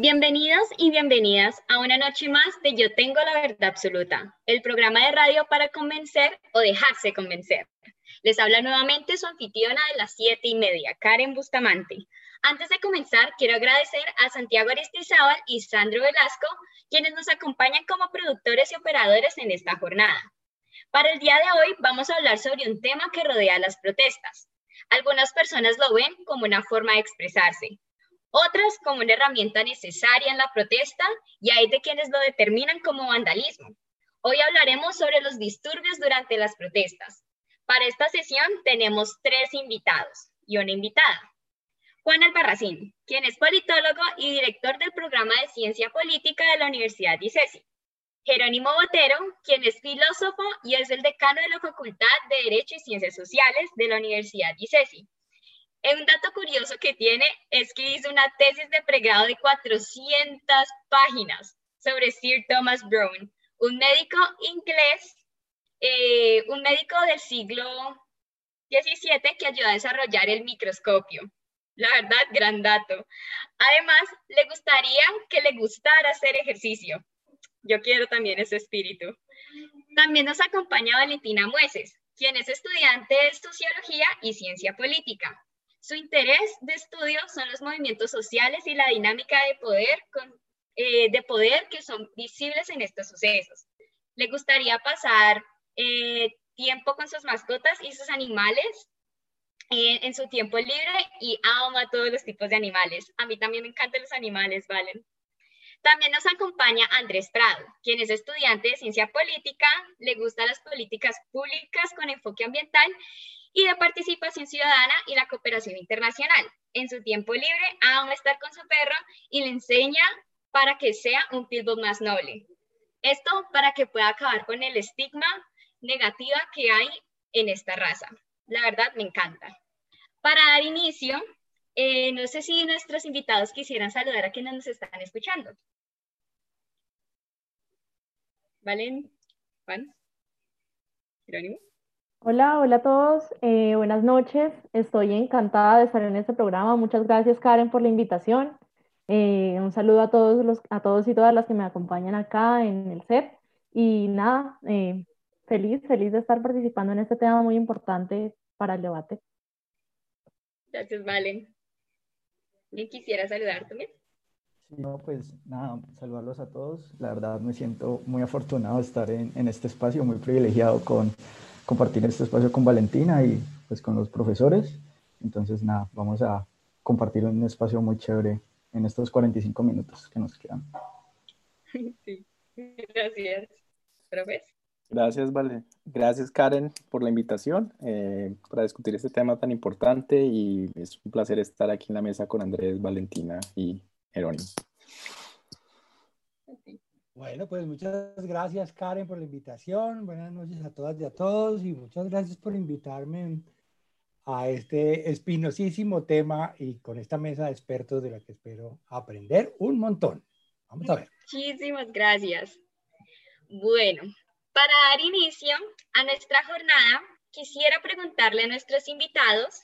Bienvenidos y bienvenidas a una noche más de Yo Tengo la Verdad Absoluta, el programa de radio para convencer o dejarse convencer. Les habla nuevamente su anfitriona de las siete y media, Karen Bustamante. Antes de comenzar, quiero agradecer a Santiago Aristizábal y Sandro Velasco, quienes nos acompañan como productores y operadores en esta jornada. Para el día de hoy vamos a hablar sobre un tema que rodea las protestas. Algunas personas lo ven como una forma de expresarse, otras como una herramienta necesaria en la protesta y hay de quienes lo determinan como vandalismo. Hoy hablaremos sobre los disturbios durante las protestas. Para esta sesión tenemos tres invitados y una invitada. Juan Albarracín, quien es politólogo y director del programa de Ciencia Política de la Universidad de ICESI. Jerónimo Botero, quien es filósofo y es el decano de la Facultad de Derecho y Ciencias Sociales de la Universidad de ICESI. Un dato curioso que tiene es que hizo una tesis de pregrado de 400 páginas sobre Sir Thomas Brown, un médico inglés, eh, un médico del siglo XVII que ayudó a desarrollar el microscopio. La verdad, gran dato. Además, le gustaría que le gustara hacer ejercicio. Yo quiero también ese espíritu. También nos acompaña Valentina Mueces, quien es estudiante de Sociología y Ciencia Política. Su interés de estudio son los movimientos sociales y la dinámica de poder, eh, de poder que son visibles en estos sucesos. Le gustaría pasar eh, tiempo con sus mascotas y sus animales eh, en su tiempo libre y ama todos los tipos de animales. A mí también me encantan los animales, ¿valen? También nos acompaña Andrés Prado, quien es estudiante de ciencia política, le gustan las políticas públicas con enfoque ambiental y de participación ciudadana y la cooperación internacional. En su tiempo libre ama estar con su perro y le enseña para que sea un pitbull más noble. Esto para que pueda acabar con el estigma negativa que hay en esta raza. La verdad me encanta. Para dar inicio, eh, no sé si nuestros invitados quisieran saludar a quienes nos están escuchando. ¿Valen? ¿Juan? ¿Jerónimo? Hola, hola a todos, eh, buenas noches. Estoy encantada de estar en este programa. Muchas gracias, Karen, por la invitación. Eh, un saludo a todos, los, a todos y todas las que me acompañan acá en el set. Y nada, eh, feliz, feliz de estar participando en este tema muy importante para el debate. Gracias, Valen. ¿Quién quisiera saludar también? No, pues nada, saludarlos a todos. La verdad me siento muy afortunado de estar en, en este espacio, muy privilegiado con compartir este espacio con Valentina y pues con los profesores. Entonces, nada, vamos a compartir un espacio muy chévere en estos 45 minutos que nos quedan. Sí, gracias. ¿Profes? Gracias, Vale. Gracias, Karen, por la invitación eh, para discutir este tema tan importante y es un placer estar aquí en la mesa con Andrés, Valentina y Jerónimo. Bueno, pues muchas gracias Karen por la invitación. Buenas noches a todas y a todos y muchas gracias por invitarme a este espinosísimo tema y con esta mesa de expertos de la que espero aprender un montón. Vamos a ver. Muchísimas gracias. Bueno, para dar inicio a nuestra jornada, quisiera preguntarle a nuestros invitados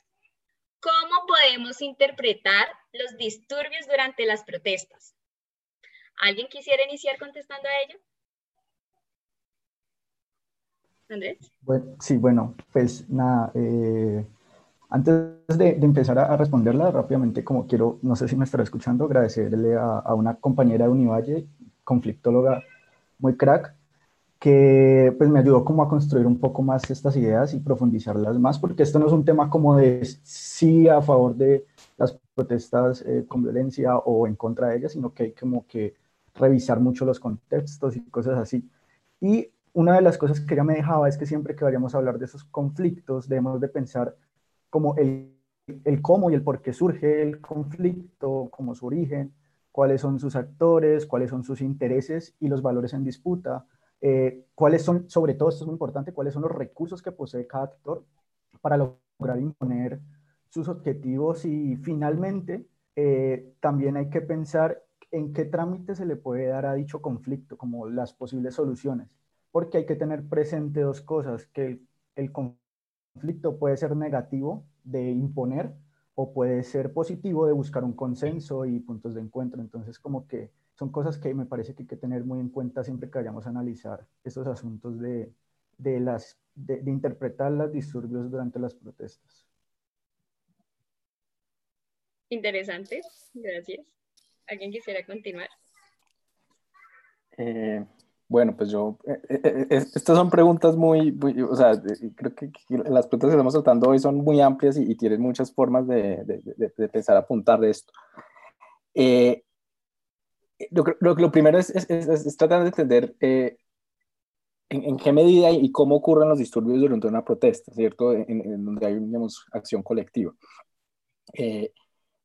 cómo podemos interpretar los disturbios durante las protestas. ¿Alguien quisiera iniciar contestando a ello? Andrés. Sí, bueno, pues nada, eh, antes de, empezar a, responderla rápidamente, como quiero, no sé si me estará escuchando, agradecerle a, una compañera de Univalle, conflictóloga muy crack, que pues me ayudó como a construir un poco más estas ideas y profundizarlas más, porque esto no es un tema como de sí a favor de las protestas eh, con violencia o en contra de ellas, sino que hay como que revisar mucho los contextos y cosas así. Y una de las cosas que ella me dejaba es que siempre que vayamos a hablar de esos conflictos, debemos de pensar como el, el cómo y el por qué surge el conflicto, como su origen, cuáles son sus actores, cuáles son sus intereses y los valores en disputa, eh, cuáles son, sobre todo esto es muy importante, cuáles son los recursos que posee cada actor para lograr imponer sus objetivos y finalmente eh, también hay que pensar en qué trámite se le puede dar a dicho conflicto, como las posibles soluciones, porque hay que tener presente dos cosas, que el, conflicto puede ser negativo de imponer o puede ser positivo de buscar un consenso y puntos de encuentro. Entonces, como que son cosas que me parece que hay que tener muy en cuenta siempre que vayamos a analizar estos asuntos de, de las, de, interpretar los disturbios durante las protestas. Interesante, gracias. ¿Alguien quisiera continuar? Eh, bueno, pues yo, eh, eh, estas son preguntas muy, o sea, creo que, las preguntas que estamos tratando hoy son muy amplias y, tienen muchas formas de, de, de, pensar apuntar de esto. Lo, primero es, tratar de entender en, qué medida y cómo ocurren los disturbios durante una protesta, ¿cierto? En, donde hay, digamos, acción colectiva. Eh,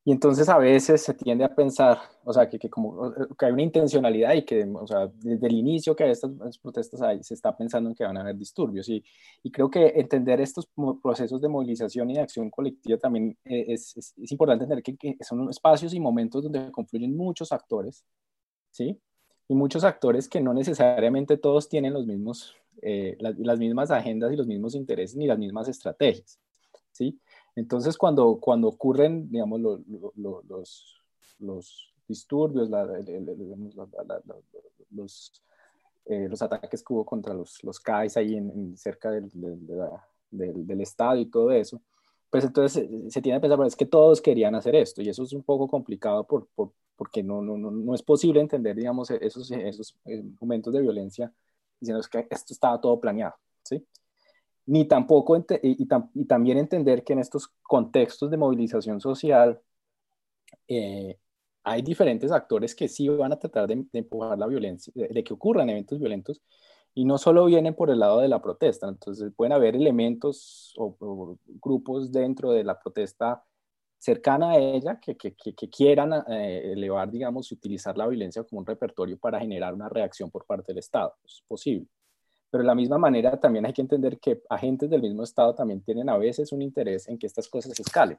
y entonces a veces se tiende a pensar, o sea, que, que, como, que hay una intencionalidad y que, o sea, desde el inicio que hay estas, protestas hay, se está pensando en que van a haber disturbios. Y, y creo que entender estos procesos de movilización y de acción colectiva también eh, es, es, es importante entender que, que, son espacios y momentos donde confluyen muchos actores, ¿sí? y muchos actores que no necesariamente todos tienen los mismos, eh, las, mismas agendas y los mismos intereses ni las mismas estrategias, ¿sí? Entonces, cuando, cuando ocurren, digamos, los, los disturbios, los, los ataques que hubo contra los, los CAIs ahí en, cerca del, del, del, Estado y todo eso, pues entonces se, tiene que pensar, es que todos querían hacer esto y eso es un poco complicado por, por, porque no, no, no, no, es posible entender, digamos, esos, esos eh, momentos de violencia diciendo que esto estaba todo planeado, ¿sí? Ni tampoco, y, y, también entender que en estos contextos de movilización social eh, hay diferentes actores que sí van a tratar de, empujar la violencia, de, que ocurran eventos violentos, y no solo vienen por el lado de la protesta, entonces pueden haber elementos o, o grupos dentro de la protesta cercana a ella que, que, que, quieran eh, elevar, digamos, y utilizar la violencia como un repertorio para generar una reacción por parte del Estado. Es posible. Pero de la misma manera también hay que entender que agentes del mismo Estado también tienen a veces un interés en que estas cosas escalen.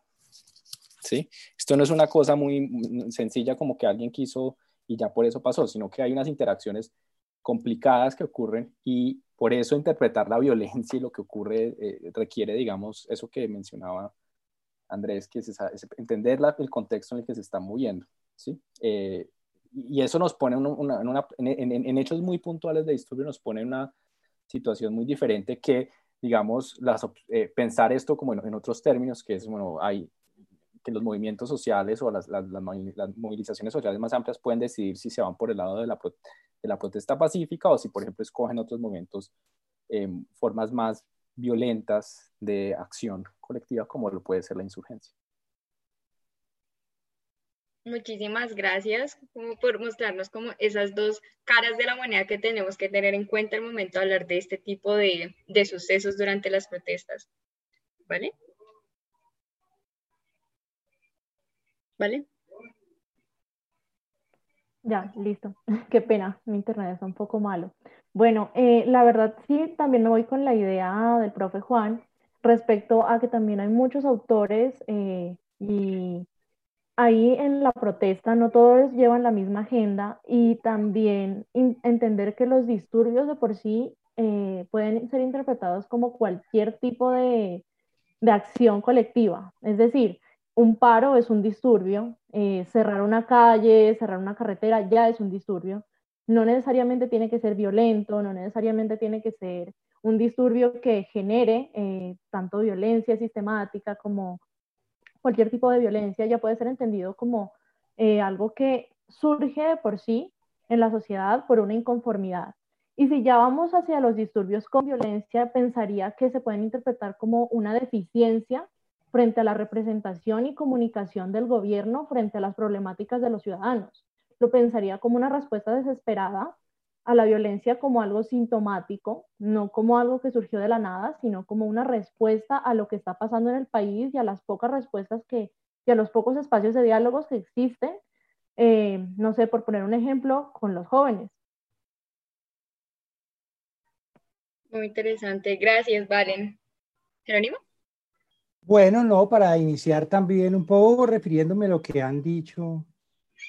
¿Sí? Esto no es una cosa muy sencilla como que alguien quiso y ya por eso pasó, sino que hay unas interacciones complicadas que ocurren y por eso interpretar la violencia y lo que ocurre eh, requiere, digamos, eso que mencionaba Andrés, que es, entender el contexto en el que se está moviendo, ¿sí? Eh, y eso nos pone en, hechos muy puntuales de disturbio, nos pone en una situación muy diferente que, digamos, las, eh, pensar esto como en, otros términos, que es, bueno, hay que los movimientos sociales o las, movilizaciones sociales más amplias pueden decidir si se van por el lado de la, protesta pacífica o si, por ejemplo, escogen otros momentos, eh, formas más violentas de acción colectiva como lo puede ser la insurgencia. Muchísimas gracias por mostrarnos como esas dos caras de la moneda que tenemos que tener en cuenta al momento de hablar de este tipo de, de sucesos durante las protestas. ¿Vale? ¿Vale? Ya, listo. Qué pena, mi internet está un poco malo. Bueno, eh, la verdad sí, también me voy con la idea del profe Juan respecto a que también hay muchos autores eh, y ahí en la protesta no todos llevan la misma agenda y también entender que los disturbios de por sí eh, pueden ser interpretados como cualquier tipo de, de, acción colectiva. Es decir, un paro es un disturbio, cerrar una calle, cerrar una carretera ya es un disturbio no necesariamente tiene que ser violento, no necesariamente tiene que ser un disturbio que genere eh, tanto violencia sistemática como cualquier tipo de violencia, ya puede ser entendido como eh, algo que surge de por sí en la sociedad por una inconformidad. Y si ya vamos hacia los disturbios con violencia, pensaría que se pueden interpretar como una deficiencia frente a la representación y comunicación del gobierno frente a las problemáticas de los ciudadanos lo pensaría como una respuesta desesperada a la violencia como algo sintomático, no como algo que surgió de la nada, sino como una respuesta a lo que está pasando en el país y a las pocas respuestas que, y a los pocos espacios de diálogos que existen, eh, no sé, por poner un ejemplo, con los jóvenes. Muy interesante, gracias, Valen. Jerónimo. Bueno, no, para iniciar también un poco refiriéndome a lo que han dicho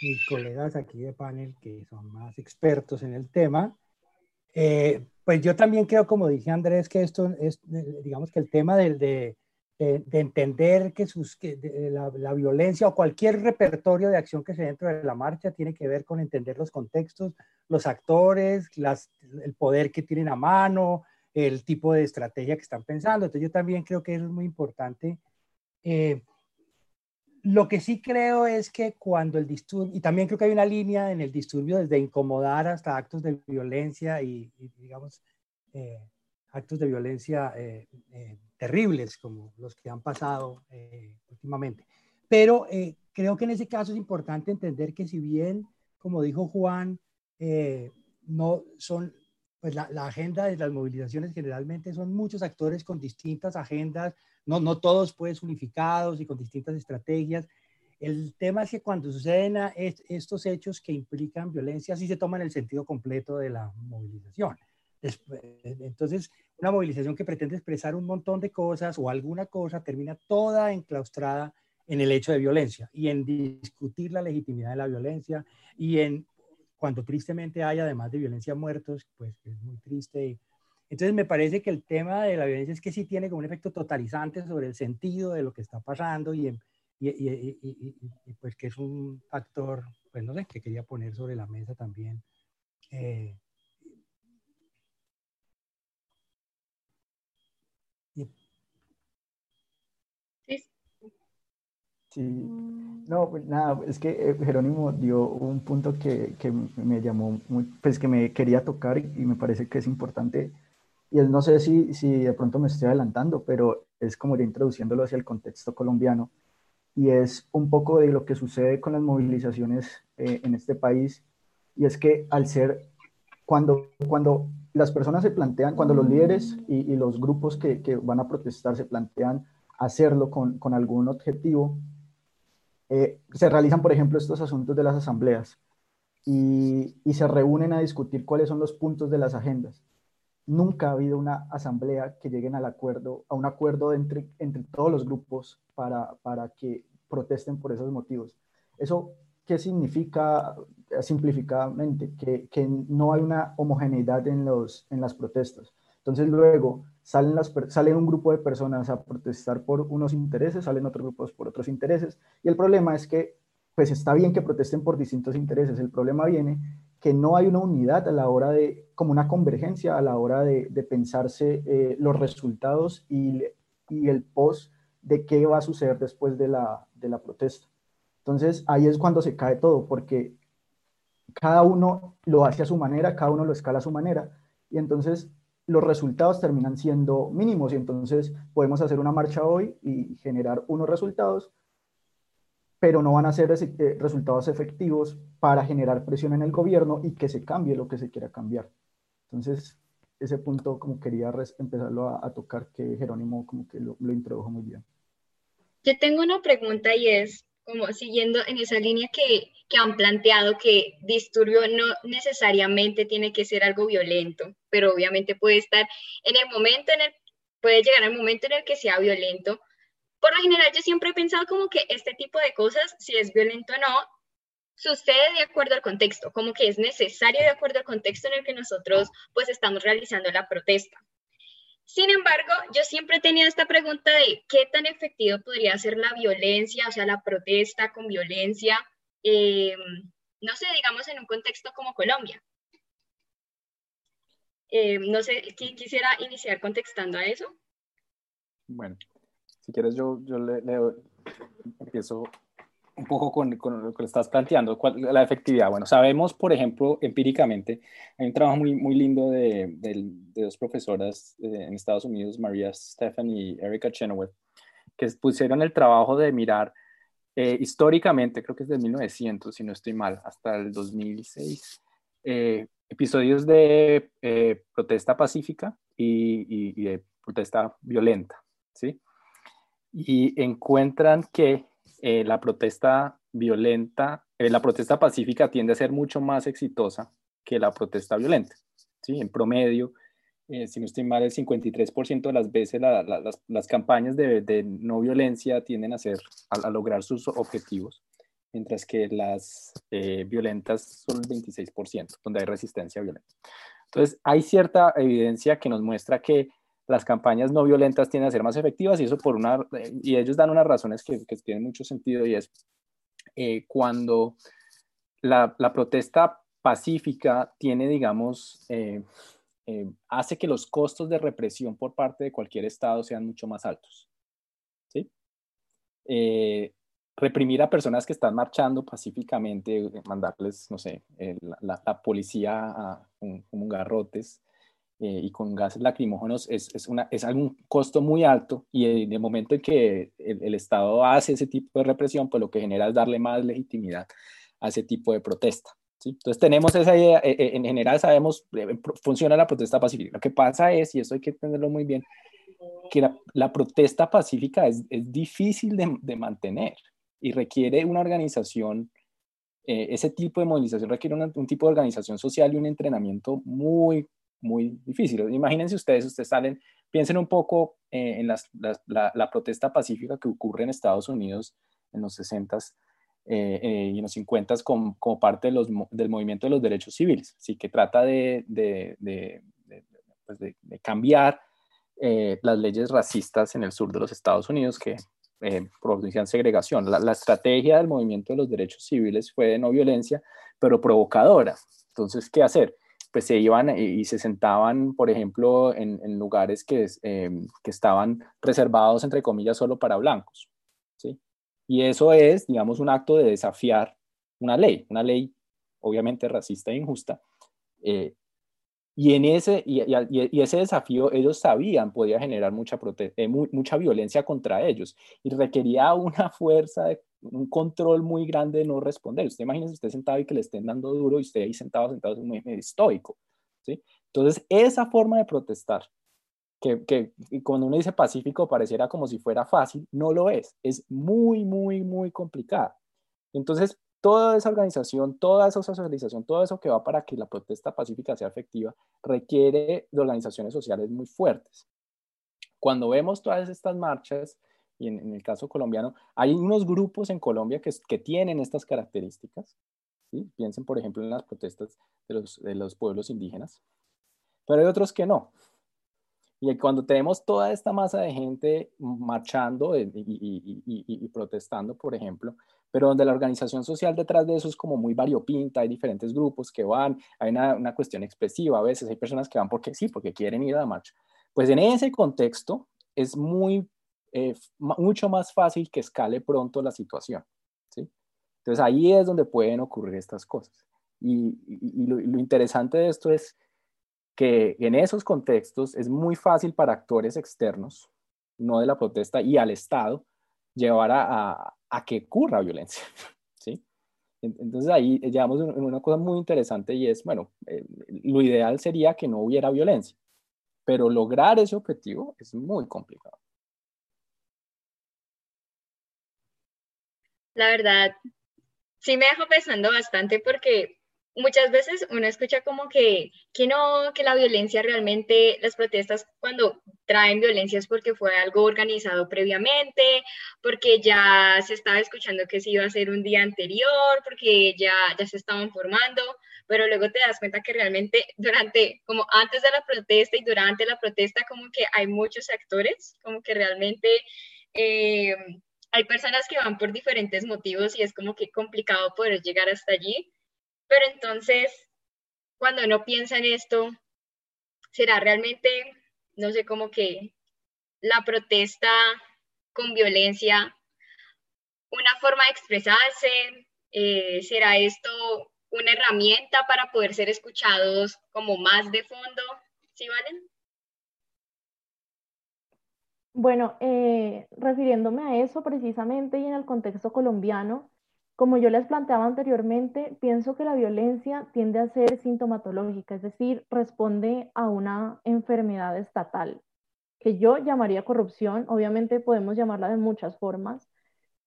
mis colegas aquí de panel que son más expertos en el tema. Eh, pues yo también creo, como dije Andrés, que esto es, digamos que el tema del, de, de, entender que, sus, que la, violencia o cualquier repertorio de acción que se dentro de la marcha tiene que ver con entender los contextos, los actores, las, el poder que tienen a mano, el tipo de estrategia que están pensando. Entonces yo también creo que eso es muy importante. Eh, lo que sí creo es que cuando el disturbio, y también creo que hay una línea en el disturbio desde incomodar hasta actos de violencia y, digamos, eh, actos de violencia eh, eh, terribles como los que han pasado últimamente. Pero creo que en ese caso es importante entender que si bien, como dijo Juan, no son, pues la, la agenda de las movilizaciones generalmente son muchos actores con distintas agendas, no, no todos pues unificados y con distintas estrategias. El tema es que cuando suceden estos hechos que implican violencia, sí se toman el sentido completo de la movilización. Entonces, una movilización que pretende expresar un montón de cosas o alguna cosa termina toda enclaustrada en el hecho de violencia y en discutir la legitimidad de la violencia y en cuando tristemente hay además de violencia muertos, pues es muy triste y entonces me parece que el tema de la violencia es que sí tiene como un efecto totalizante sobre el sentido de lo que está pasando y, pues que es un factor, pues no sé, que quería poner sobre la mesa también. Eh, Sí, no, pues nada, es que eh, Jerónimo dio un punto que, que, me llamó muy, pues que me quería tocar y me parece que es importante. Y él no sé si, si de pronto me estoy adelantando, pero es como ya introduciéndolo hacia el contexto colombiano, y es un poco de lo que sucede con las movilizaciones eh, en este país, y es que al ser, cuando, cuando las personas se plantean, cuando los líderes y, y los grupos que, que, van a protestar se plantean hacerlo con, con algún objetivo, eh, se realizan, por ejemplo, estos asuntos de las asambleas y, y se reúnen a discutir cuáles son los puntos de las agendas nunca ha habido una asamblea que lleguen al acuerdo, a un acuerdo entre, entre todos los grupos para, para que protesten por esos motivos. ¿Eso qué significa simplificadamente? Que, que no hay una homogeneidad en, los, en las protestas. Entonces luego salen, un grupo de personas a protestar por unos intereses, salen otros grupos por otros intereses, y el problema es que pues está bien que protesten por distintos intereses, el problema viene que no hay una unidad a la hora de, como una convergencia a la hora de, pensarse eh, los resultados y, el post de qué va a suceder después de la, protesta. Entonces ahí es cuando se cae todo, porque cada uno lo hace a su manera, cada uno lo escala a su manera, y entonces los resultados terminan siendo mínimos, y entonces podemos hacer una marcha hoy y generar unos resultados, pero no van a ser eh, resultados efectivos para generar presión en el gobierno y que se cambie lo que se quiera cambiar. Entonces, ese punto como quería empezarlo a, tocar, que Jerónimo como que lo, introdujo muy bien. Yo tengo una pregunta y es, como siguiendo en esa línea que, que, han planteado, que disturbio no necesariamente tiene que ser algo violento, pero obviamente puede estar en el momento en el, puede llegar el momento en el que sea violento, por lo general, yo siempre he pensado como que este tipo de cosas, si es violento o no, sucede de acuerdo al contexto, como que es necesario de acuerdo al contexto en el que nosotros pues estamos realizando la protesta. Sin embargo, yo siempre he tenido esta pregunta de qué tan efectivo podría ser la violencia, o sea, la protesta con violencia, eh, no sé, digamos en un contexto como Colombia. Eh, no sé, quisiera iniciar contextando a eso. Bueno, si quieres, yo, yo le, empiezo un poco con, con, lo que estás planteando, la efectividad. Bueno, sabemos, por ejemplo, empíricamente, hay un trabajo muy, muy lindo de, de, dos profesoras eh, en Estados Unidos, María Stephan y Erika Chenoweth, que pusieron el trabajo de mirar eh, históricamente, creo que es de 1900, si no estoy mal, hasta el 2006, eh, episodios de protesta pacífica y, y, de protesta violenta, ¿sí? y encuentran que eh, la protesta violenta, eh, la protesta pacífica tiende a ser mucho más exitosa que la protesta violenta. ¿sí? En promedio, eh, si no estoy mal, el 53% de las veces las, campañas de, no violencia tienden a, ser, a, lograr sus objetivos, mientras que las violentas son el 26%, donde hay resistencia violenta. Entonces, hay cierta evidencia que nos muestra que las campañas no violentas tienden a ser más efectivas y eso por una, y ellos dan unas razones que, que tienen mucho sentido y es eh, cuando la, la, protesta pacífica tiene, digamos, eh, eh, hace que los costos de represión por parte de cualquier Estado sean mucho más altos. ¿sí? reprimir a personas que están marchando pacíficamente, mandarles, no sé, la, la, policía a, con garrotes, eh, y con gases lacrimógenos es, es, una, es algún costo muy alto y en el momento en que el, Estado hace ese tipo de represión, pues lo que genera es darle más legitimidad a ese tipo de protesta. ¿sí? Entonces tenemos esa idea, eh, eh, en general sabemos, funciona la protesta pacífica. Lo que pasa es, y eso hay que entenderlo muy bien, que la, la protesta pacífica es, es difícil de, de, mantener y requiere una organización ese tipo de movilización requiere un tipo de organización social y un entrenamiento muy, muy difícil. Imagínense ustedes, ustedes salen, piensen un poco eh, en las, la, protesta pacífica que ocurre en Estados Unidos en los 60s eh, eh, y en los 50s como, parte del movimiento de los derechos civiles, ¿sí? que trata de, pues cambiar las leyes racistas en el sur de los Estados Unidos que producían segregación. La, la estrategia del movimiento de los derechos civiles fue de no violencia, pero provocadora. Entonces, ¿qué hacer? Pues se iban y, se sentaban, por ejemplo, en, lugares que, em, que, estaban reservados, entre comillas, solo para blancos. ¿sí? Y eso es, digamos, un acto de desafiar una ley, una ley obviamente racista e injusta. Eh, y, en ese, y, y, ese desafío ellos sabían podía generar mucha, eh, mucha violencia contra ellos y requería una fuerza de un control muy grande de no responder. Usted imagínese usted sentado y que le estén dando duro y usted ahí sentado, sentado, es muy estoico. ¿sí? Entonces, esa forma de protestar, que, que cuando uno dice pacífico pareciera como si fuera fácil, no lo es. Es muy, muy, muy complicada. Entonces, toda esa organización, toda esa socialización, todo eso que va para que la protesta pacífica sea efectiva, requiere de organizaciones sociales muy fuertes. Cuando vemos todas estas marchas, y en, el caso colombiano, hay unos grupos en Colombia que, que tienen estas características. ¿sí? Piensen, por ejemplo, en las protestas de los, de los pueblos indígenas, pero hay otros que no. Y cuando tenemos toda esta masa de gente marchando y, y, y, y, protestando, por ejemplo, pero donde la organización social detrás de eso es como muy variopinta, hay diferentes grupos que van, hay una, una cuestión expresiva, a veces hay personas que van porque sí, porque quieren ir a la marcha. Pues en ese contexto es muy eh, mucho más fácil que escale pronto la situación. ¿sí? Entonces ahí es donde pueden ocurrir estas cosas. Y, lo, interesante de esto es que en esos contextos es muy fácil para actores externos, no de la protesta, y al Estado, llevar a, a, que ocurra violencia. ¿sí? Entonces ahí llegamos a una cosa muy interesante y es, bueno, eh, lo ideal sería que no hubiera violencia, pero lograr ese objetivo es muy complicado. La verdad, sí me dejo pensando bastante porque muchas veces uno escucha como que, que no, que la violencia realmente, las protestas cuando traen violencia es porque fue algo organizado previamente, porque ya se estaba escuchando que se iba a hacer un día anterior, porque ya, ya se estaban formando, pero luego te das cuenta que realmente durante, como antes de la protesta y durante la protesta, como que hay muchos actores, como que realmente... Eh, hay personas que van por diferentes motivos y es como que complicado poder llegar hasta allí, pero entonces, cuando uno piensa en esto, será realmente, no sé, como que la protesta con violencia, una forma de expresarse, eh, será esto una herramienta para poder ser escuchados como más de fondo, ¿sí valen? Bueno, eh, refiriéndome a eso precisamente y en el contexto colombiano, como yo les planteaba anteriormente, pienso que la violencia tiende a ser sintomatológica, es decir, responde a una enfermedad estatal, que yo llamaría corrupción, obviamente podemos llamarla de muchas formas,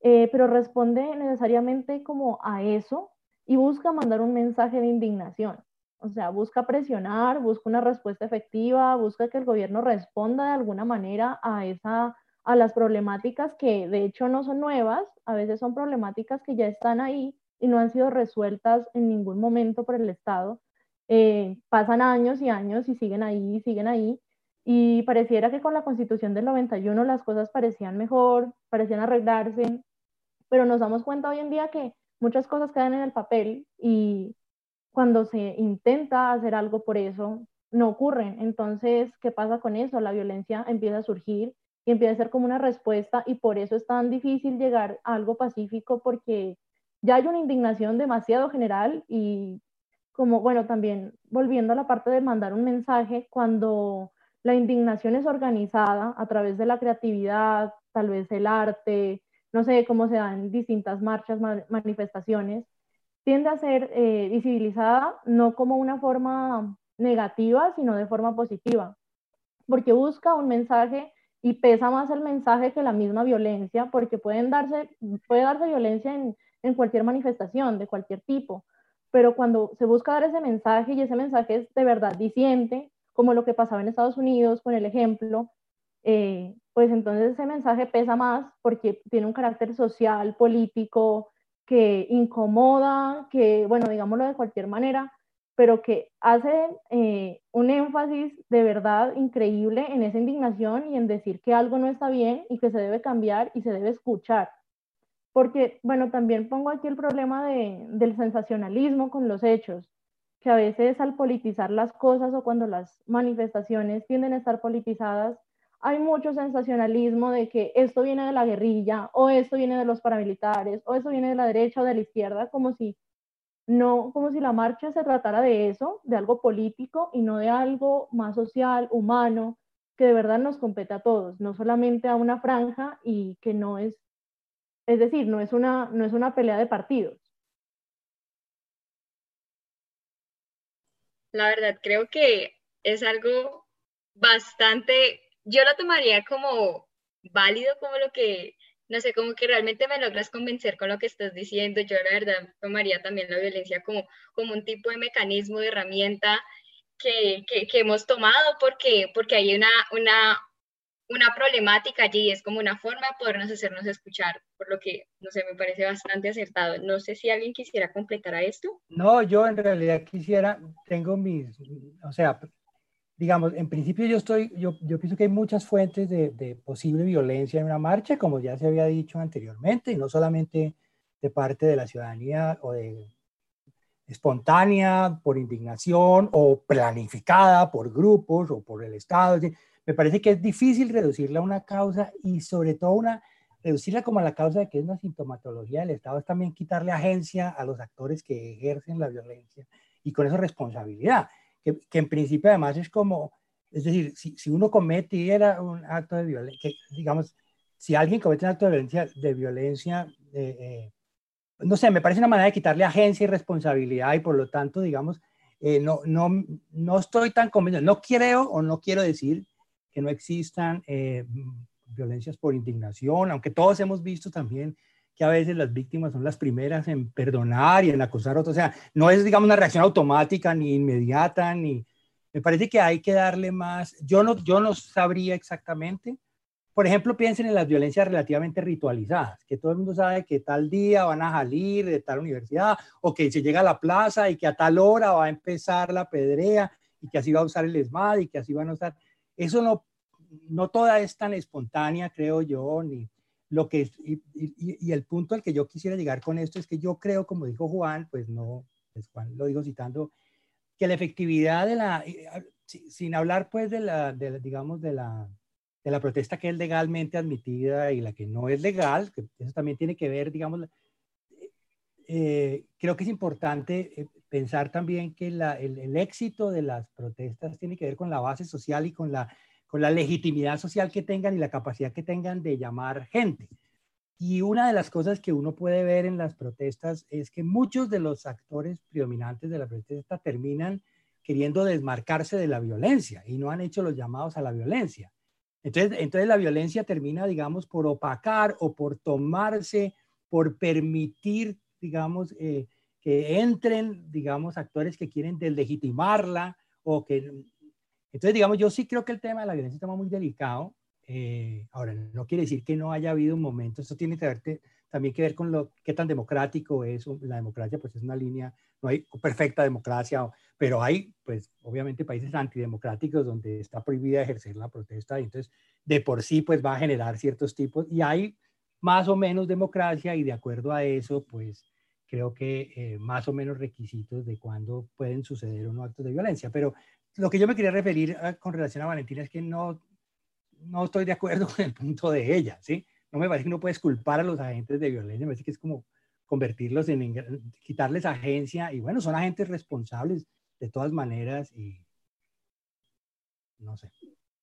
eh, pero responde necesariamente como a eso y busca mandar un mensaje de indignación. O sea, busca presionar, busca una respuesta efectiva, busca que el gobierno responda de alguna manera a, esa, a las problemáticas que de hecho no son nuevas, a veces son problemáticas que ya están ahí y no han sido resueltas en ningún momento por el Estado. Eh, pasan años y años y siguen ahí, siguen ahí. y pareciera que con la constitución del 91 las cosas parecían mejor, parecían arreglarse, pero nos damos cuenta hoy en día que muchas cosas quedan en el papel y cuando se intenta hacer algo por eso, no ocurren. Entonces, ¿qué pasa con eso? La violencia empieza a surgir y empieza a ser como una respuesta y por eso es tan difícil llegar a algo pacífico porque ya hay una indignación demasiado general y como, bueno, también volviendo a la parte de mandar un mensaje, cuando la indignación es organizada a través de la creatividad, tal vez el arte, no sé cómo se dan distintas marchas, manifestaciones, tiende a ser eh, visibilizada no como una forma negativa, sino de forma positiva, porque busca un mensaje y pesa más el mensaje que la misma violencia, porque pueden darse, puede darse violencia en, en cualquier manifestación, de cualquier tipo, pero cuando se busca dar ese mensaje y ese mensaje es de verdad diciente, como lo que pasaba en Estados Unidos con el ejemplo, eh, pues entonces ese mensaje pesa más porque tiene un carácter social, político, que incomoda, que, bueno, digámoslo de cualquier manera, pero que hace eh, un énfasis de verdad increíble en esa indignación y en decir que algo no está bien y que se debe cambiar y se debe escuchar. Porque, bueno, también pongo aquí el problema de, del sensacionalismo con los hechos que a veces al politizar las cosas o cuando las manifestaciones tienden a estar politizadas, hay mucho sensacionalismo de que esto viene de la guerrilla o esto viene de los paramilitares o esto viene de la derecha o de la izquierda, como si no, como si la marcha se tratara de eso, de algo político y no de algo más social, humano, que de verdad nos compete a todos, no solamente a una franja y que no es, es decir, no es una, no es una pelea de partidos. La verdad, creo que es algo bastante, yo lo tomaría como válido, como lo que, no sé, como que realmente me logras convencer con lo que estás diciendo. Yo la verdad tomaría también la violencia como, como un tipo de mecanismo, de herramienta que, que, hemos tomado porque, porque hay una, una, una problemática allí, es como una forma de podernos hacernos escuchar, por lo que, no sé, me parece bastante acertado. No sé si alguien quisiera completar a esto. No, yo en realidad quisiera, tengo mis, o sea, digamos, en principio yo estoy, yo, yo pienso que hay muchas fuentes de, de, posible violencia en una marcha, como ya se había dicho anteriormente, y no solamente de parte de la ciudadanía o de espontánea, por indignación, o planificada por grupos o por el Estado. Me parece que es difícil reducirla a una causa y sobre todo una, reducirla como a la causa de que es una sintomatología del Estado, es también quitarle agencia a los actores que ejercen la violencia y con eso responsabilidad, que, que en principio además es como, es decir, si, si uno cometiera un acto de violencia, digamos, si alguien comete un acto de violencia, de violencia eh, eh, no sé, me parece una manera de quitarle agencia y responsabilidad y por lo tanto, digamos, eh, no, no, no estoy tan convencido, no creo o no quiero decir que no existan eh, violencias por indignación, aunque todos hemos visto también que a veces las víctimas son las primeras en perdonar y en acusar a otros. O sea, no es, digamos, una reacción automática ni inmediata, ni... Me parece que hay que darle más... Yo no, yo no sabría exactamente. Por ejemplo, piensen en las violencias relativamente ritualizadas, que todo el mundo sabe que tal día van a salir de tal universidad o que se llega a la plaza y que a tal hora va a empezar la pedrea y que así va a usar el ESMAD y que así van a usar eso no, no toda es tan espontánea, creo yo, ni lo que y, el punto al que yo quisiera llegar con esto es que yo creo, como dijo Juan, pues no, pues Juan lo digo citando, que la efectividad de la, eh, sin hablar pues de la, digamos, de la, de la protesta que es legalmente admitida y la que no es legal, que eso también tiene que ver, digamos, eh, creo que es importante eh, pensar también que el, éxito de las protestas tiene que ver con la base social y con la, con la legitimidad social que tengan y la capacidad que tengan de llamar gente. Y una de las cosas que uno puede ver en las protestas es que muchos de los actores predominantes de la protesta terminan queriendo desmarcarse de la violencia y no han hecho los llamados a la violencia. Entonces, entonces la violencia termina, digamos, por opacar o por tomarse, por permitir, digamos, eh, que entren, digamos, actores que quieren deslegitimarla o que... Entonces, digamos, yo sí creo que el tema de la violencia es un tema muy delicado. Eh, ahora, no quiere decir que no haya habido un momento, esto tiene que ver también que ver con lo qué tan democrático es la democracia, pues es una línea, no hay perfecta democracia, pero hay, pues, obviamente países antidemocráticos donde está prohibida ejercer la protesta y entonces de por sí, pues, va a generar ciertos tipos y hay más o menos democracia y de acuerdo a eso, pues, creo que eh, más o menos requisitos de cuándo pueden suceder o no actos de violencia. Pero lo que yo me quería referir ah, con relación a Valentina es que no, no estoy de acuerdo con el punto de ella, ¿sí? No me parece que no puedes culpar a los agentes de violencia, me parece que es como convertirlos en, quitarles agencia y bueno, son agentes responsables de todas maneras y no sé.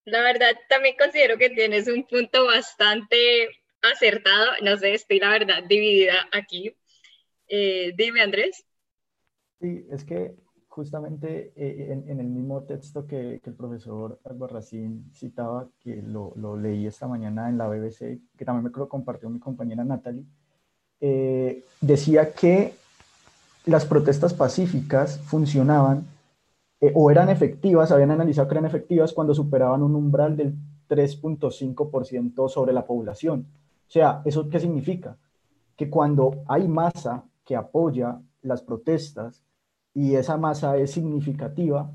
La verdad, también considero que tienes un punto bastante acertado, no sé, estoy la verdad dividida aquí. Eh, dime, Andrés. Sí, es que justamente eh, en, el mismo texto que, el profesor Albarracín citaba, que lo, leí esta mañana en la BBC, que también me lo compartió mi compañera Natalie, eh, decía que las protestas pacíficas funcionaban o eran efectivas, habían analizado que eran efectivas cuando superaban un umbral del 3.5% sobre la población. O sea, ¿eso qué significa? Que cuando hay masa que apoya las protestas y esa masa es significativa,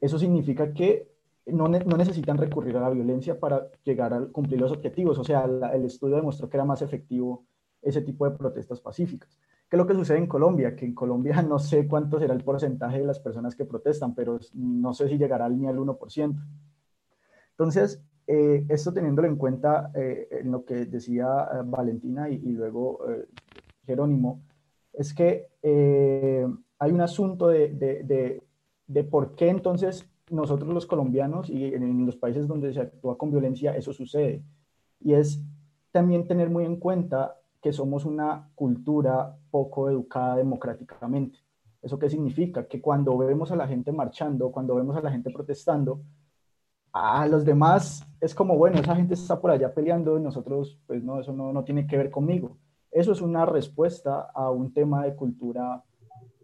eso significa que no, no necesitan recurrir a la violencia para llegar a cumplir los objetivos. O sea, el estudio demostró que era más efectivo ese tipo de protestas pacíficas. ¿Qué es lo que sucede en Colombia? Que en Colombia no sé cuánto será el porcentaje de las personas que protestan, pero no sé si llegará ni al 1%. Entonces, eh, esto teniéndolo en cuenta eh, en lo que decía eh, Valentina y, luego Jerónimo, es que hay un asunto de, de, por qué entonces nosotros los colombianos y en, los países donde se actúa con violencia eso sucede. Y es también tener muy en cuenta que somos una cultura poco educada democráticamente. ¿Eso qué significa? Que cuando vemos a la gente marchando, cuando vemos a la gente protestando, a los demás es como, bueno, esa gente está por allá peleando y nosotros, pues no, eso no, no tiene que ver conmigo. Eso es una respuesta a un tema de cultura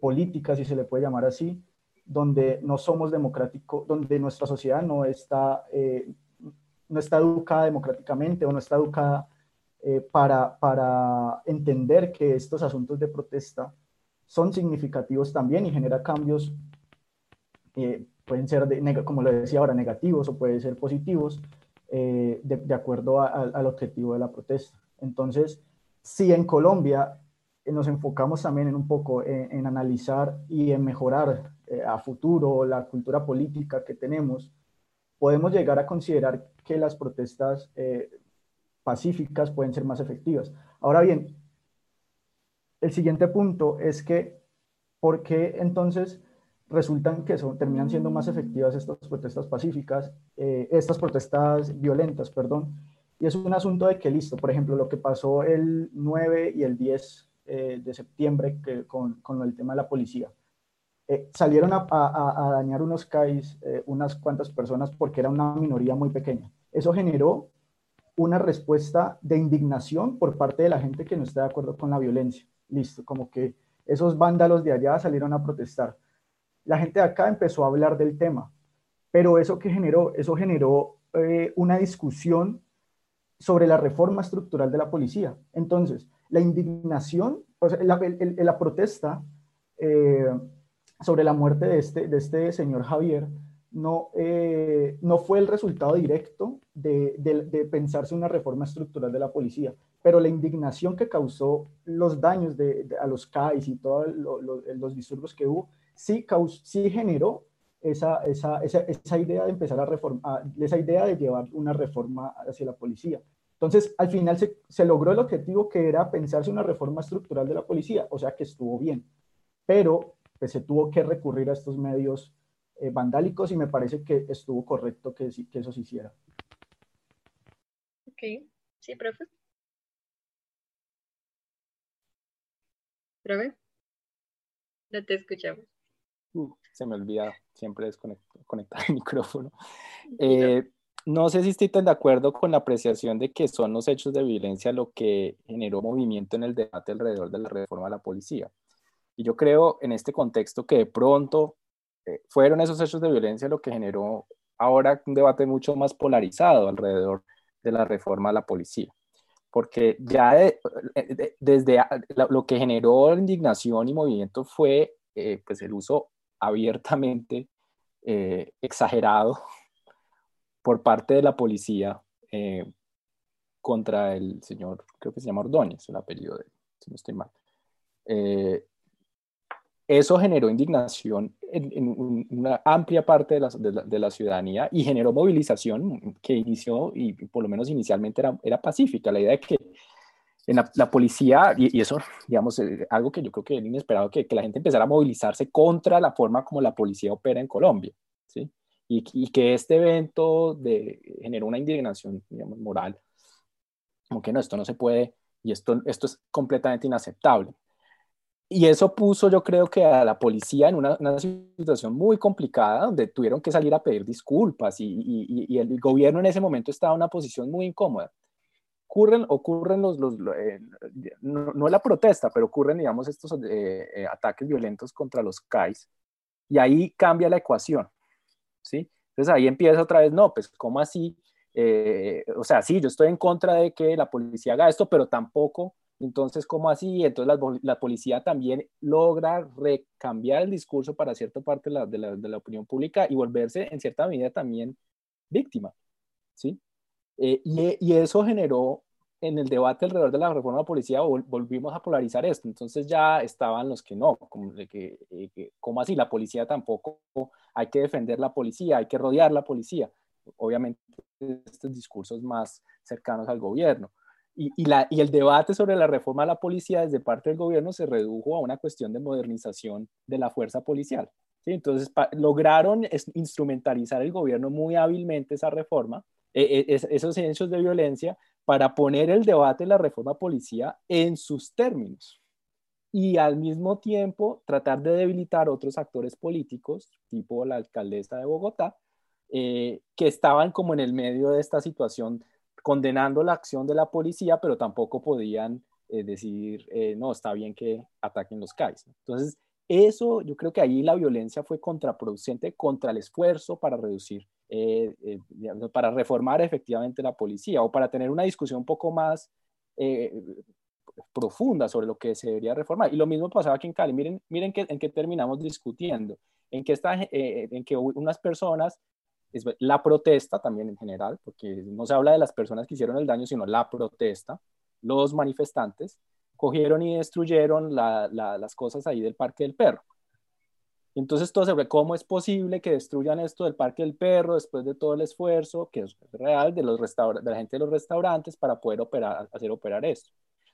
política, si se le puede llamar así, donde no somos democráticos, donde nuestra sociedad no está, eh, no está educada democráticamente o no está educada eh, para, para entender que estos asuntos de protesta son significativos también y genera cambios eh, pueden ser, de, como le decía ahora, negativos o pueden ser positivos, eh, de, acuerdo al objetivo de la protesta. Entonces, si en Colombia nos enfocamos también en un poco en, analizar y en mejorar eh, a futuro la cultura política que tenemos, podemos llegar a considerar que las protestas pacíficas pueden ser más efectivas. Ahora bien, el siguiente punto es que, ¿por qué entonces resultan que son, terminan siendo más efectivas estas protestas pacíficas, eh, estas protestas violentas, perdón. Y es un asunto de que, listo, por ejemplo, lo que pasó el 9 y el 10 eh, de septiembre que, con, con, el tema de la policía. Eh, salieron a, a, dañar unos CAIs, unas cuantas personas, porque era una minoría muy pequeña. Eso generó una respuesta de indignación por parte de la gente que no está de acuerdo con la violencia. Listo, como que esos vándalos de allá salieron a protestar la gente de acá empezó a hablar del tema. Pero eso que generó, eso generó eh, una discusión sobre la reforma estructural de la policía. Entonces, la indignación, o sea, la, protesta eh, sobre la muerte de este, de este señor Javier no, eh, no fue el resultado directo de, de, pensarse una reforma estructural de la policía, pero la indignación que causó los daños a los CAIs y todos los disturbios que hubo sí, sí generó esa, esa, esa, esa, idea de empezar a reformar, esa idea de llevar una reforma hacia la policía. Entonces, al final se, se, logró el objetivo que era pensarse una reforma estructural de la policía, o sea que estuvo bien, pero pues, se tuvo que recurrir a estos medios eh, vandálicos y me parece que estuvo correcto que, que eso se hiciera. Ok, sí, profe. ¿Profe? No te escuchamos. Uh, se me olvida siempre desconectar el micrófono. Eh, no sé si estoy tan de acuerdo con la apreciación de que son los hechos de violencia lo que generó movimiento en el debate alrededor de la reforma de la policía. Y yo creo en este contexto que de pronto eh, fueron esos hechos de violencia lo que generó ahora un debate mucho más polarizado alrededor de la reforma de la policía. Porque ya desde lo que generó indignación y movimiento fue eh, pues el uso abiertamente eh, exagerado por parte de la policía eh, contra el señor, creo que se llama Ordóñez, el apellido de si no estoy mal. Eh, eso generó indignación en, una amplia parte de la, de, la, ciudadanía y generó movilización que inició, y por lo menos inicialmente era, era pacífica, la idea de que en la, policía, y, eso, digamos, eh, algo que yo creo que era inesperado, que, que, la gente empezara a movilizarse contra la forma como la policía opera en Colombia, ¿sí? Y, y que este evento de, generó una indignación, digamos, moral, como que no, esto no se puede, y esto, esto es completamente inaceptable. Y eso puso, yo creo que a la policía en una, una situación muy complicada, donde tuvieron que salir a pedir disculpas y, y, y el gobierno en ese momento estaba en una posición muy incómoda ocurren, ocurren los, los eh, no, la protesta, pero ocurren, digamos, estos eh, eh, ataques violentos contra los CAIs, y ahí cambia la ecuación, ¿sí? Entonces ahí empieza otra vez, no, pues, ¿cómo así? o sea, sí, yo estoy en contra de que la policía haga esto, pero tampoco, entonces, ¿cómo así? Entonces la, policía también logra recambiar el discurso para cierta parte de la opinión pública y volverse, en cierta medida, también víctima, ¿sí? Eh, y, eso generó en el debate alrededor de la reforma de la policía, volvimos a polarizar esto. Entonces ya estaban los que no, como, que, eh, ¿cómo así? La policía tampoco, hay que defender la policía, hay que rodear la policía. Obviamente, estos discursos más cercanos al gobierno. Y, y, la, y, el debate sobre la reforma de la policía desde parte del gobierno se redujo a una cuestión de modernización de la fuerza policial. ¿sí? Entonces, lograron instrumentalizar el gobierno muy hábilmente esa reforma e, e, esos hechos de violencia para poner el debate de la reforma policía en sus términos y al mismo tiempo tratar de debilitar otros actores políticos, tipo la alcaldesa de Bogotá, eh, que estaban como en el medio de esta situación condenando la acción de la policía, pero tampoco podían eh, decir, eh, no, está bien que ataquen los CAIs. Entonces, eso, yo creo que ahí la violencia fue contraproducente contra el esfuerzo para reducir, eh, eh, para reformar efectivamente la policía o para tener una discusión un poco más eh, profunda sobre lo que se debería reformar. Y lo mismo pasaba aquí en Cali. Miren, miren que, en qué terminamos discutiendo. En que, está, en que unas personas, la protesta también en general, porque no se habla de las personas que hicieron el daño, sino la protesta, los manifestantes, cogieron y destruyeron las cosas ahí del Parque del Perro. Entonces todo sobre cómo es posible que destruyan esto del Parque del Perro después de todo el esfuerzo que es real de, los de la gente de los restaurantes para poder operar, hacer operar esto.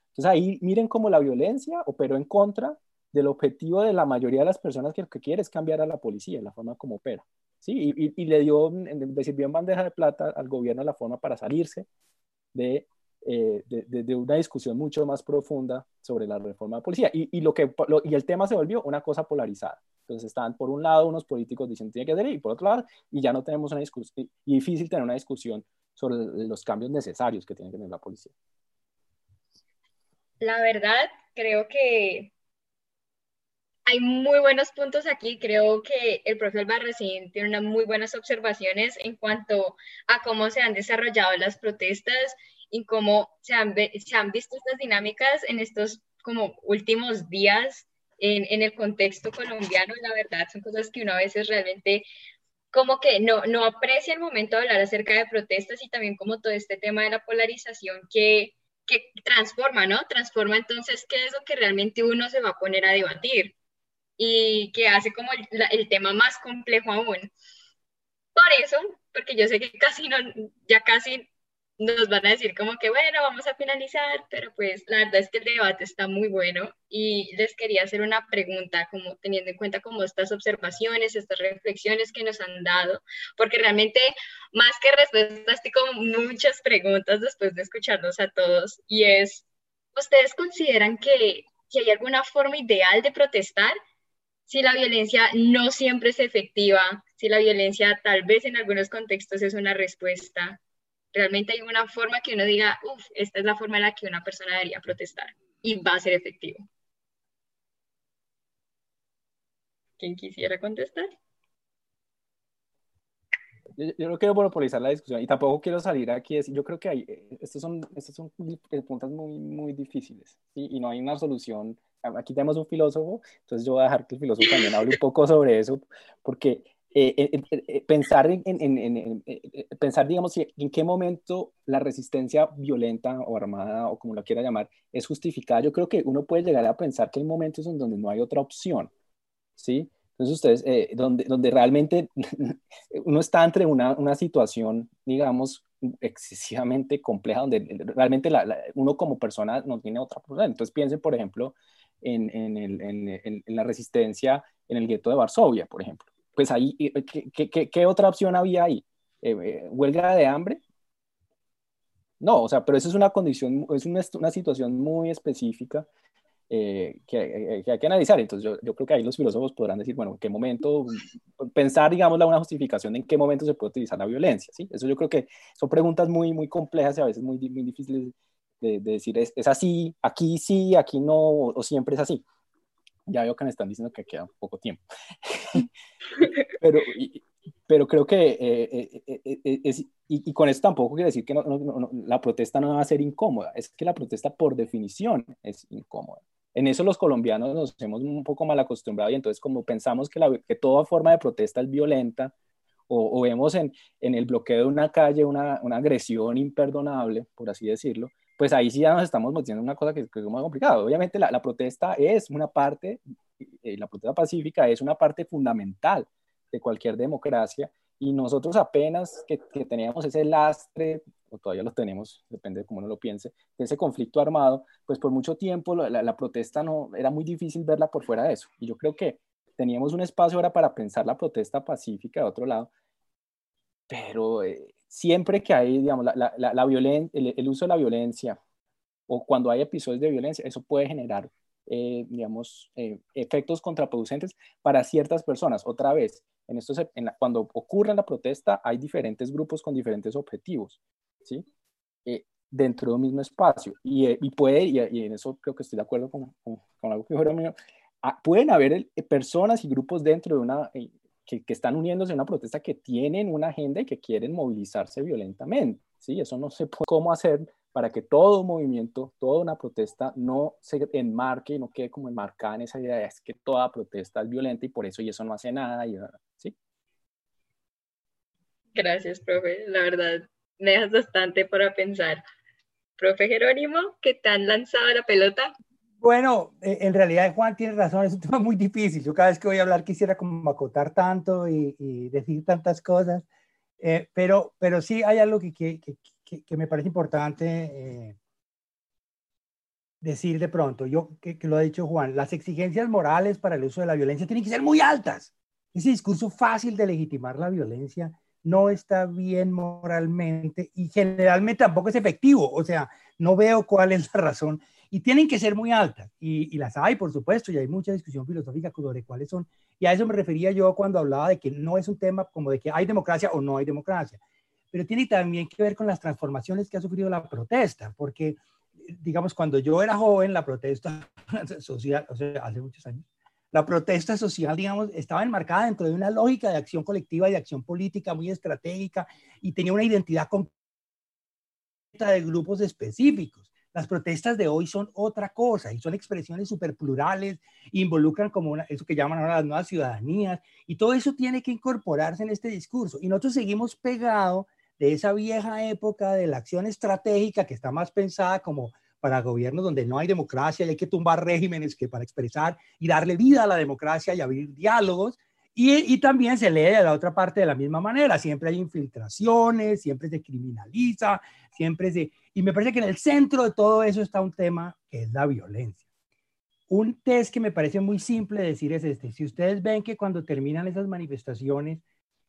Entonces ahí miren cómo la violencia operó en contra del objetivo de la mayoría de las personas que lo que quiere es cambiar a la policía, la forma como opera. ¿sí? Y, y le dio, le sirvió en bandeja de plata al gobierno la forma para salirse de eh, de, una discusión mucho más profunda sobre la reforma de policía. Y, lo que, y el tema se volvió una cosa polarizada. Entonces están por un lado unos políticos diciendo tiene que hacer y por otro lado, y ya no tenemos una discusión, y difícil tener una discusión sobre los cambios necesarios que tiene que tener la policía. La verdad, creo que hay muy buenos puntos aquí. Creo que el profesor Barracín tiene unas muy buenas observaciones en cuanto a cómo se han desarrollado las protestas y cómo se han, se han visto estas dinámicas en estos como últimos días en, en, el contexto colombiano, la verdad, son cosas que uno a veces realmente como que no, no aprecia el momento de hablar acerca de protestas y también como todo este tema de la polarización que, que transforma, ¿no? Transforma entonces qué es lo que realmente uno se va a poner a debatir y que hace como el, el tema más complejo aún. Por eso, porque yo sé que casi no, ya casi nos van a decir como que bueno, vamos a finalizar, pero pues la verdad es que el debate está muy bueno y les quería hacer una pregunta como teniendo en cuenta como estas observaciones, estas reflexiones que nos han dado, porque realmente más que respuestas, tengo muchas preguntas después de escucharlos a todos y es, ¿ustedes consideran que, que hay alguna forma ideal de protestar? Si la violencia no siempre es efectiva, si la violencia tal vez en algunos contextos es una respuesta, realmente hay una forma que uno diga, uff, esta es la forma en la que una persona debería protestar y va a ser efectivo. ¿Quién quisiera contestar? yo, no quiero monopolizar la discusión y tampoco quiero salir aquí. Yo creo que hay, eh, estos son, estos son preguntas muy, muy difíciles y no hay una solución. Aquí tenemos un filósofo, entonces yo voy a dejar que el filósofo también hable un poco sobre eso, porque eh, eh, pensar, en, en, en, pensar, digamos, en qué momento la resistencia violenta o armada o como lo quiera llamar es justificada, yo creo que uno puede llegar a pensar que hay momentos en donde no hay otra opción, ¿sí? Entonces ustedes, eh, donde, donde realmente uno está entre una, una situación, digamos, excesivamente compleja, donde realmente uno como persona no tiene otra posibilidad. Entonces piensen, por ejemplo, en, en, la resistencia en el gueto de Varsovia, por ejemplo. Pues ahí, eh, ¿qué, qué, qué otra opción había ahí? Eh, ¿Huelga de hambre? No, o sea, pero eso es una condición, es una, una situación muy específica eh, eh, que, hay que analizar. Entonces yo, yo, creo que ahí los filósofos podrán decir, bueno, en qué momento, pensar, digamos, una justificación de en qué momento se puede utilizar la violencia. ¿sí? Eso yo creo que son preguntas muy, muy complejas y a veces muy, muy difíciles de, decir, es, es, así, aquí sí, aquí no, o, siempre es así. Ya veo que me están diciendo que queda poco tiempo. pero, pero creo que eh, es, y, con esto tampoco quiere decir que la protesta no va a ser incómoda, es que la protesta por definición es incómoda. En eso los colombianos nos hemos un poco mal acostumbrado y entonces como pensamos que, la, que toda forma de protesta es violenta o, vemos en, en, el bloqueo de una calle una, una, agresión imperdonable, por así decirlo, pues ahí sí ya nos estamos metiendo en una cosa que, es muy complicada. Obviamente la, la, protesta es una parte, eh, la protesta pacífica es una parte fundamental de cualquier democracia y nosotros apenas que, que, teníamos ese lastre, o todavía lo tenemos, depende de cómo uno lo piense, de ese conflicto armado, pues por mucho tiempo la, la, protesta no, era muy difícil verla por fuera de eso. Y yo creo que teníamos un espacio ahora para pensar la protesta pacífica de otro lado, pero eh, siempre que hay, digamos, la, la, la el, el, uso de la violencia o cuando hay episodios de violencia, eso puede generar, eh, digamos, eh, efectos contraproducentes para ciertas personas. Otra vez, en estos, en cuando ocurre la protesta, hay diferentes grupos con diferentes objetivos, ¿sí? Eh, dentro de un mismo espacio. Y, eh, y puede, y, en eso creo que estoy de acuerdo con, con, algo que dijo mío, ah, pueden haber eh, personas y grupos dentro de una, que, que, están uniéndose a una protesta que tienen una agenda y que quieren movilizarse violentamente, ¿sí? Eso no puede, ¿cómo hacer para que todo movimiento, toda una protesta no se enmarque y no quede como enmarcada en esa idea, es que toda protesta es violenta y por eso y eso no hace nada, y, ¿sí? Gracias, profe. La verdad, me dejas bastante para pensar. Profe Jerónimo, ¿qué tan lanzado la pelota? Bueno, eh, en realidad Juan tiene razón, es un tema muy difícil. Yo cada vez que voy a hablar quisiera como acotar tanto y, decir tantas cosas, eh, pero, pero sí hay algo que, que, que, me parece importante eh, decir de pronto, yo que, lo ha dicho Juan, las exigencias morales para el uso de la violencia tienen que ser muy altas. Ese discurso fácil de legitimar la violencia no está bien moralmente y generalmente tampoco es efectivo. O sea, no veo cuál es la razón. Y tienen que ser muy altas. Y, y, las hay, por supuesto, y hay mucha discusión filosófica sobre cuáles son. Y a eso me refería yo cuando hablaba de que no es un tema como de que hay democracia o no hay democracia pero tiene también que ver con las transformaciones que ha sufrido la protesta, porque, digamos, cuando yo era joven, la protesta social, o sea, hace muchos años, la protesta social, digamos, estaba enmarcada dentro de una lógica de acción colectiva y de acción política muy estratégica y tenía una identidad concreta de grupos específicos. Las protestas de hoy son otra cosa y son expresiones súper plurales, involucran como eso que llaman ahora las nuevas ciudadanías y todo eso tiene que incorporarse en este discurso. Y nosotros seguimos pegados de esa vieja época de la acción estratégica que está más pensada como para gobiernos donde no hay democracia y hay que tumbar regímenes que para expresar y darle vida a la democracia y abrir diálogos. Y, y, también se lee de la otra parte de la misma manera. Siempre hay infiltraciones, siempre se criminaliza, siempre se... Y me parece que en el centro de todo eso está un tema que es la violencia. Un test que me parece muy simple decir es este. Si ustedes ven que cuando terminan esas manifestaciones,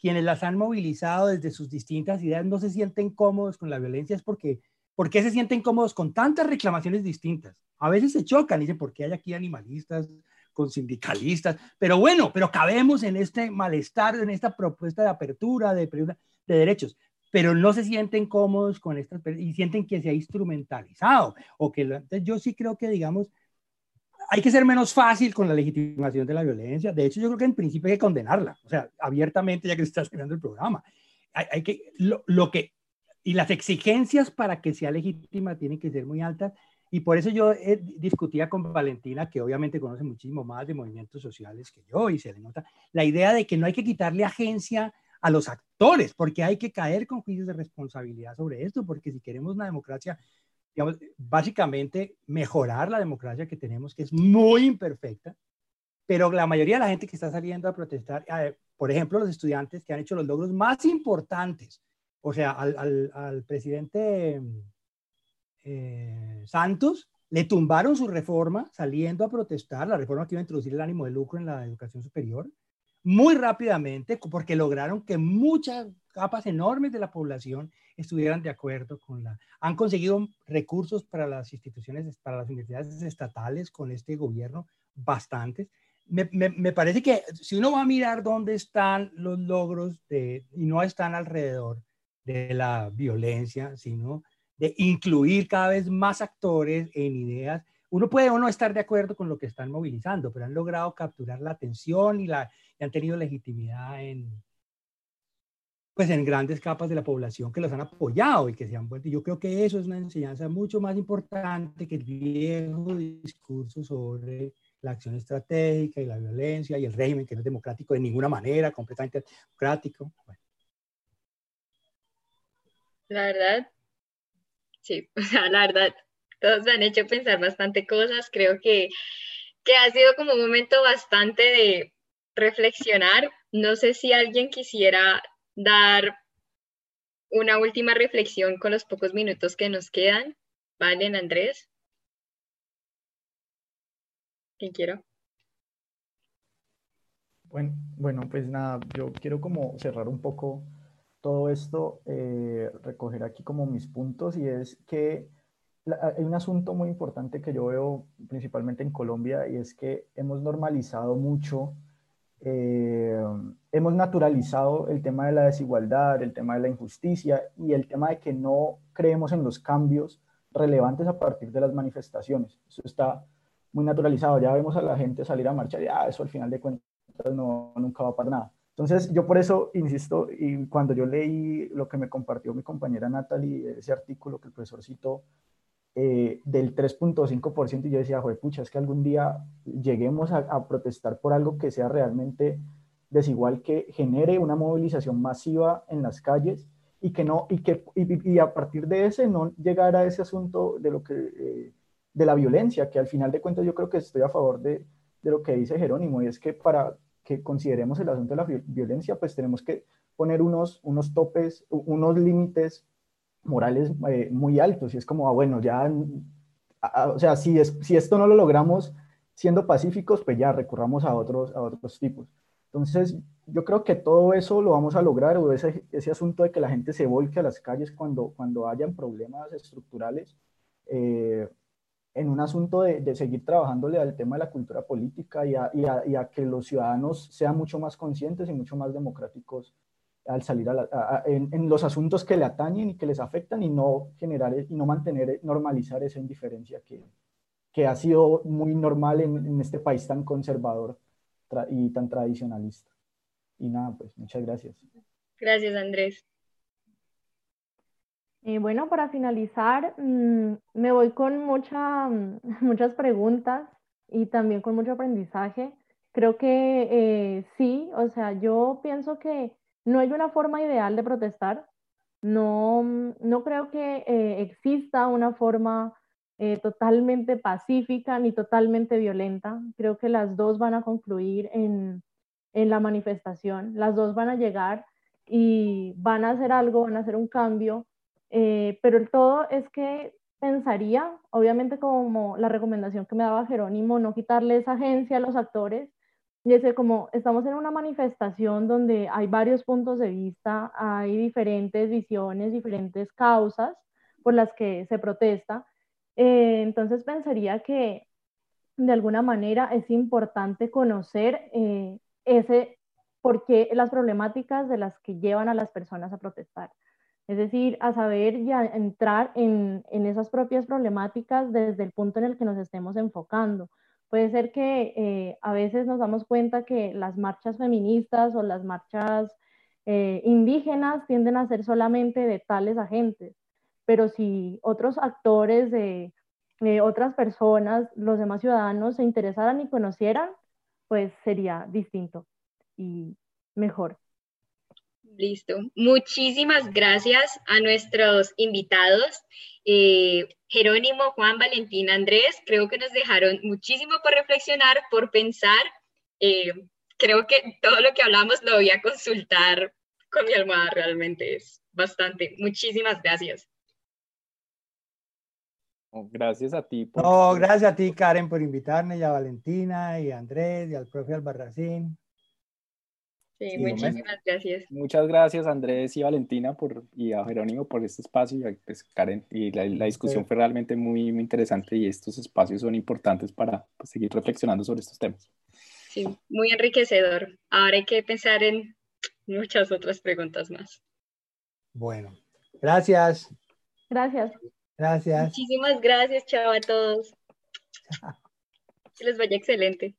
quienes las han movilizado desde sus distintas ideas no se sienten cómodos con la violencia es porque, ¿por qué se sienten cómodos con tantas reclamaciones distintas? A veces se chocan dicen, ¿por qué hay aquí animalistas con sindicalistas? Pero bueno, pero cabemos en este malestar, en esta propuesta de apertura de, de derechos pero no se sienten cómodos con estas y sienten que se ha instrumentalizado o que yo sí creo que digamos hay que ser menos fácil con la legitimación de la violencia. De hecho, yo creo que en principio hay que condenarla, o sea, abiertamente, ya que se está estrenando el programa. hay, que, lo, que, y las exigencias para que sea legítima tienen que ser muy altas. Y por eso yo eh, discutía con Valentina, que obviamente conoce muchísimo más de movimientos sociales que yo, y se le nota la idea de que no hay que quitarle agencia a los actores, porque hay que caer con juicios de responsabilidad sobre esto, porque si queremos una democracia, digamos, básicamente mejorar la democracia que tenemos, que es muy imperfecta, pero la mayoría de la gente que está saliendo a protestar, eh, por ejemplo, los estudiantes que han hecho los logros más importantes, o sea, al, presidente eh, Santos le tumbaron su reforma saliendo a protestar, la reforma que iba a introducir el ánimo de lucro en la educación superior, muy rápidamente, porque lograron que muchas capas enormes de la población estuvieran de acuerdo con la... Han conseguido recursos para las instituciones, para las universidades estatales con este gobierno, bastantes. Me, parece que si uno va a mirar dónde están los logros de, y no están alrededor de la violencia, sino de incluir cada vez más actores en ideas, uno puede o no estar de acuerdo con lo que están movilizando, pero han logrado capturar la atención y, la, han tenido legitimidad en, pues en grandes capas de la población que los han apoyado y que se han vuelto. Yo creo que eso es una enseñanza mucho más importante que el viejo discurso sobre la acción estratégica y la violencia y el régimen que no es democrático de ninguna manera, completamente democrático. La verdad, sí, o sea, la verdad, todos me han hecho pensar bastante cosas. Creo que, que ha sido como un momento bastante de reflexionar. No sé si alguien quisiera dar una última reflexión con los pocos minutos que nos quedan. ¿Valen, Andrés? ¿Quién quiero? Bueno, bueno, pues nada, yo quiero como cerrar un poco todo esto, eh, recoger aquí como mis puntos y es que hay un asunto muy importante que yo veo principalmente en Colombia y es que hemos normalizado mucho, eh, hemos naturalizado el tema de la desigualdad, el tema de la injusticia y el tema de que no creemos en los cambios relevantes a partir de las manifestaciones. Eso está muy naturalizado. Ya vemos a la gente salir a marchar y ah, eso al final de cuentas no, nunca va para nada. Entonces, yo por eso insisto, y cuando yo leí lo que me compartió mi compañera Natalie, ese artículo que el profesor citó, eh, del 3.5%, y yo decía, joder, pucha, es que algún día lleguemos a, protestar por algo que sea realmente desigual, que genere una movilización masiva en las calles y que no, y que y, a partir de ese no llegara a ese asunto de lo que eh, de la violencia, que al final de cuentas yo creo que estoy a favor de, de lo que dice Jerónimo, y es que para que consideremos el asunto de la violencia, pues tenemos que poner unos, unos topes, unos límites morales eh, muy altos, y es como, ah, bueno, ya, o sea, si, es, si esto no lo logramos siendo pacíficos, pues ya recurramos a otros, a otros tipos. Entonces, yo creo que todo eso lo vamos a lograr, o ese, ese asunto de que la gente se volque a las calles cuando, cuando hayan problemas estructurales, eh, en un asunto de, seguir trabajándole al tema de la cultura política y a, que los ciudadanos sean mucho más conscientes y mucho más democráticos al salir a en, los asuntos que le atañen y que les afectan y no generar y no mantener, normalizar esa indiferencia que, que ha sido muy normal en, en este país tan conservador y tan tradicionalista. Y nada, pues muchas gracias. Gracias, Andrés. Eh, bueno, para finalizar, mm, me voy con mucha, mm, muchas preguntas y también con mucho aprendizaje. Creo que eh, sí, o sea, yo pienso que no hay una forma ideal de protestar. No, mm, no creo que eh, exista una forma totalmente pacífica ni totalmente violenta. Creo que las dos van a concluir en, en la manifestación. Las dos van a llegar y van a hacer algo, van a hacer un cambio eh, pero el todo es que pensaría, obviamente como la recomendación que me daba Jerónimo, no quitarle esa agencia a los actores, y ese como estamos en una manifestación donde hay varios puntos de vista, hay diferentes visiones, diferentes causas por las que se protesta, eh, entonces pensaría que de alguna manera es importante conocer eh, ese por qué las problemáticas de las que llevan a las personas a protestar. Es decir, a saber y a entrar en, esas propias problemáticas desde el punto en el que nos estemos enfocando. Puede ser que eh, a veces nos damos cuenta que las marchas feministas o las marchas eh, indígenas tienden a ser solamente de tales agentes, pero si otros actores de otras personas, los demás ciudadanos se interesaran y conocieran, pues sería distinto y mejor. Listo. Muchísimas gracias a nuestros invitados. Eh, Jerónimo, Juan, Valentín, Andrés, creo que nos dejaron muchísimo por reflexionar, por pensar. Eh, creo que todo lo que hablamos lo voy a consultar con mi almohada, realmente es bastante. Muchísimas gracias. Gracias a ti. No, gracias a ti, Karen, por invitarme, y a Valentina, y a Andrés, y al profe Albarracín. Sí, muchísimas gracias. Muchas gracias Andrés y Valentina por, y a Jerónimo por este espacio y pues, Karen. Y la, discusión fue realmente muy, muy interesante y estos espacios son importantes para pues, seguir reflexionando sobre estos temas. Sí, muy enriquecedor. Ahora hay que pensar en muchas otras preguntas más. Bueno, gracias. Gracias. Gracias. Muchísimas gracias, chao a todos. Que les vaya excelente.